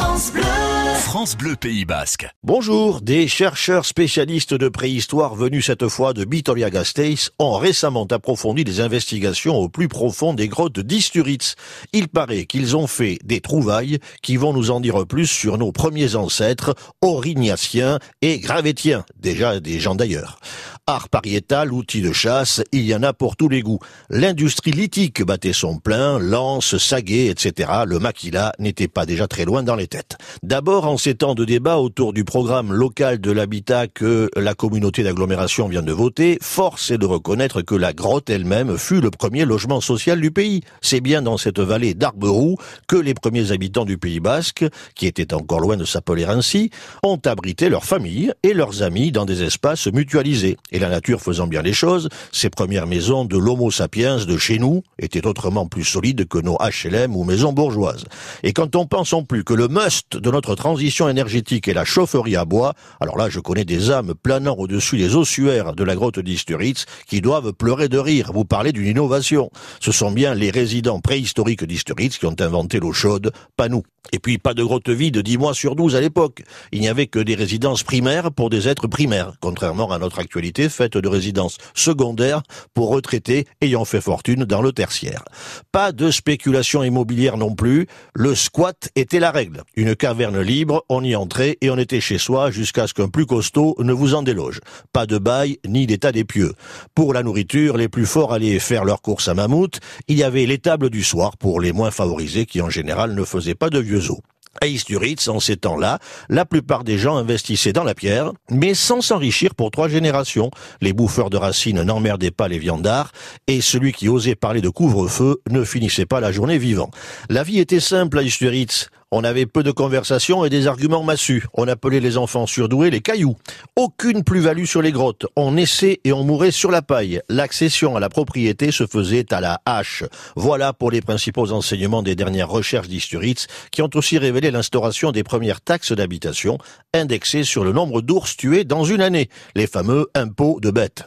France Bleu. France Bleu Pays Basque. Bonjour, des chercheurs spécialistes de préhistoire venus cette fois de Vitoria-Gasteiz ont récemment approfondi des investigations au plus profond des grottes d'Isturitz. Il paraît qu'ils ont fait des trouvailles qui vont nous en dire plus sur nos premiers ancêtres, aurignaciens et gravétiens, déjà des gens d'ailleurs. Art pariétal, outils de chasse, il y en a pour tous les goûts. L'industrie lithique battait son plein, lance, saguet, etc. Le maquila n'était pas déjà très loin dans les têtes. D'abord, en ces temps de débat autour du programme local de l'habitat que la communauté d'agglomération vient de voter, force est de reconnaître que la grotte elle-même fut le premier logement social du pays. C'est bien dans cette vallée d'Arberoux que les premiers habitants du Pays Basque, qui étaient encore loin de s'appeler ainsi, ont abrité leurs familles et leurs amis dans des espaces mutualisés. Et la nature faisant bien les choses, ces premières maisons de l'Homo sapiens de chez nous étaient autrement plus solides que nos HLM ou maisons bourgeoises. Et quand on pense en plus que le must de notre transition énergétique est la chaufferie à bois, alors là je connais des âmes planant au-dessus des ossuaires de la grotte d'Isturitz qui doivent pleurer de rire. Vous parlez d'une innovation. Ce sont bien les résidents préhistoriques d'Isturitz qui ont inventé l'eau chaude, pas nous. Et puis pas de grotte vide dix mois sur douze à l'époque. Il n'y avait que des résidences primaires pour des êtres primaires, contrairement à notre actualité faite de résidences secondaires pour retraités ayant fait fortune dans le tertiaire. Pas de spéculation immobilière non plus, le squat était la règle. Une caverne libre, on y entrait et on était chez soi jusqu'à ce qu'un plus costaud ne vous en déloge. Pas de bail ni d'état des pieux. Pour la nourriture, les plus forts allaient faire leurs courses à mammouth, il y avait l'étable du soir pour les moins favorisés qui en général ne faisaient pas de vieux os. À Isturitz, en ces temps-là, la plupart des gens investissaient dans la pierre, mais sans s'enrichir pour trois générations. Les bouffeurs de racines n'emmerdaient pas les viandards, et celui qui osait parler de couvre-feu ne finissait pas la journée vivant. La vie était simple à Isturitz. On avait peu de conversations et des arguments massus. On appelait les enfants surdoués les cailloux. Aucune plus-value sur les grottes. On naissait et on mourait sur la paille. L'accession à la propriété se faisait à la hache. Voilà pour les principaux enseignements des dernières recherches d'Isturitz qui ont aussi révélé l'instauration des premières taxes d'habitation indexées sur le nombre d'ours tués dans une année. Les fameux impôts de bêtes.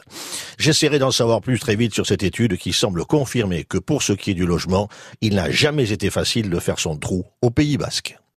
J'essaierai d'en savoir plus très vite sur cette étude qui semble confirmer que pour ce qui est du logement, il n'a jamais été facile de faire son trou au Pays Basque.